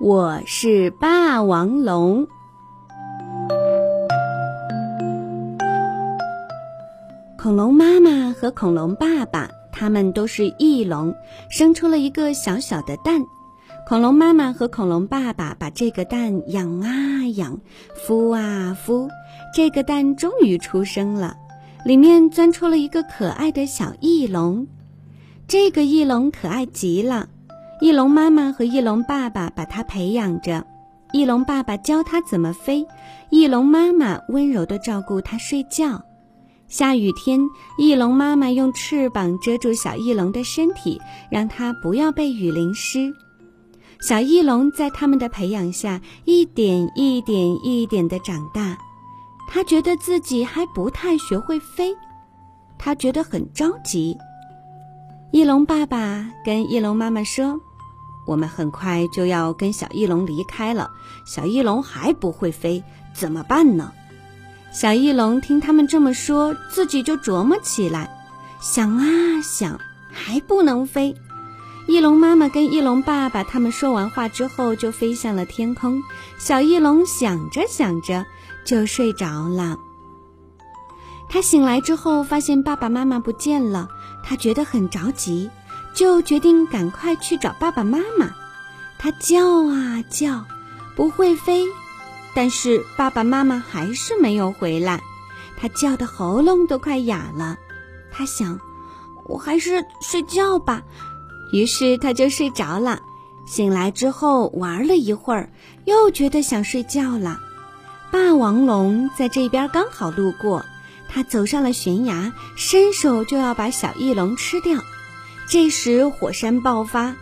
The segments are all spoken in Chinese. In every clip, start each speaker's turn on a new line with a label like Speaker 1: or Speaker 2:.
Speaker 1: 我是霸王龙。恐龙妈妈和恐龙爸爸，他们都是翼龙，生出了一个小小的蛋。恐龙妈妈和恐龙爸爸把这个蛋养啊养，孵啊孵，这个蛋终于出生了，里面钻出了一个可爱的小翼龙。这个翼龙可爱极了。翼龙妈妈和翼龙爸爸把它培养着，翼龙爸爸教它怎么飞，翼龙妈妈温柔地照顾它睡觉。下雨天，翼龙妈妈用翅膀遮住小翼龙的身体，让它不要被雨淋湿。小翼龙在他们的培养下，一点一点一点地长大。他觉得自己还不太学会飞，他觉得很着急。翼龙爸爸跟翼龙妈妈说。我们很快就要跟小翼龙离开了，小翼龙还不会飞，怎么办呢？小翼龙听他们这么说，自己就琢磨起来，想啊想，还不能飞。翼龙妈妈跟翼龙爸爸他们说完话之后，就飞向了天空。小翼龙想着想着就睡着了。他醒来之后，发现爸爸妈妈不见了，他觉得很着急。就决定赶快去找爸爸妈妈。他叫啊叫，不会飞，但是爸爸妈妈还是没有回来。他叫的喉咙都快哑了。他想，我还是睡觉吧。于是他就睡着了。醒来之后玩了一会儿，又觉得想睡觉了。霸王龙在这边刚好路过，他走上了悬崖，伸手就要把小翼龙吃掉。这时，火山爆发，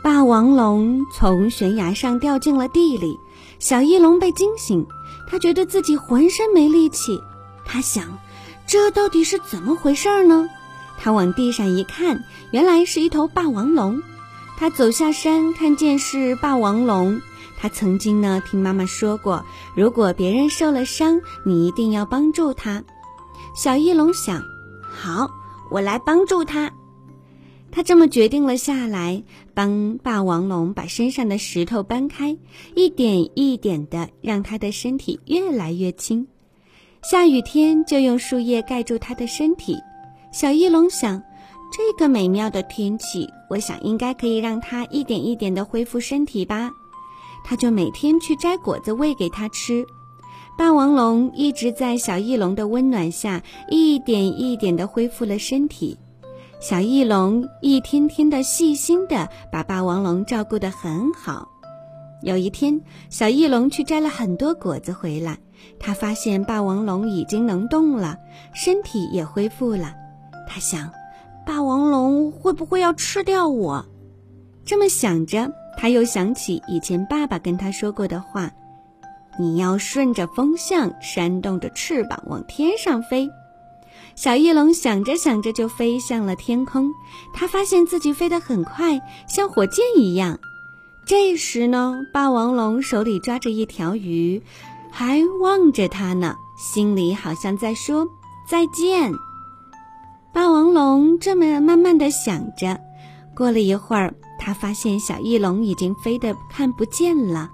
Speaker 1: 霸王龙从悬崖上掉进了地里。小翼龙被惊醒，他觉得自己浑身没力气。他想，这到底是怎么回事呢？他往地上一看，原来是一头霸王龙。他走下山，看见是霸王龙。他曾经呢听妈妈说过，如果别人受了伤，你一定要帮助他。小翼龙想，好，我来帮助他。他这么决定了下来，帮霸王龙把身上的石头搬开，一点一点的让他的身体越来越轻。下雨天就用树叶盖住他的身体。小翼龙想，这个美妙的天气，我想应该可以让它一点一点的恢复身体吧。他就每天去摘果子喂给他吃。霸王龙一直在小翼龙的温暖下，一点一点的恢复了身体。小翼龙一天天的细心的把霸王龙照顾得很好。有一天，小翼龙去摘了很多果子回来，他发现霸王龙已经能动了，身体也恢复了。他想，霸王龙会不会要吃掉我？这么想着，他又想起以前爸爸跟他说过的话：“你要顺着风向，扇动着翅膀往天上飞。”小翼龙想着想着就飞向了天空，他发现自己飞得很快，像火箭一样。这时呢，霸王龙手里抓着一条鱼，还望着它呢，心里好像在说再见。霸王龙这么慢慢的想着，过了一会儿，他发现小翼龙已经飞得看不见了，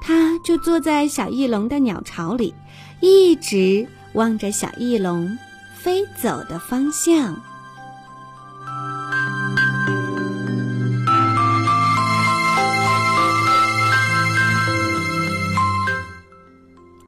Speaker 1: 他就坐在小翼龙的鸟巢里，一直望着小翼龙。飞走的方向。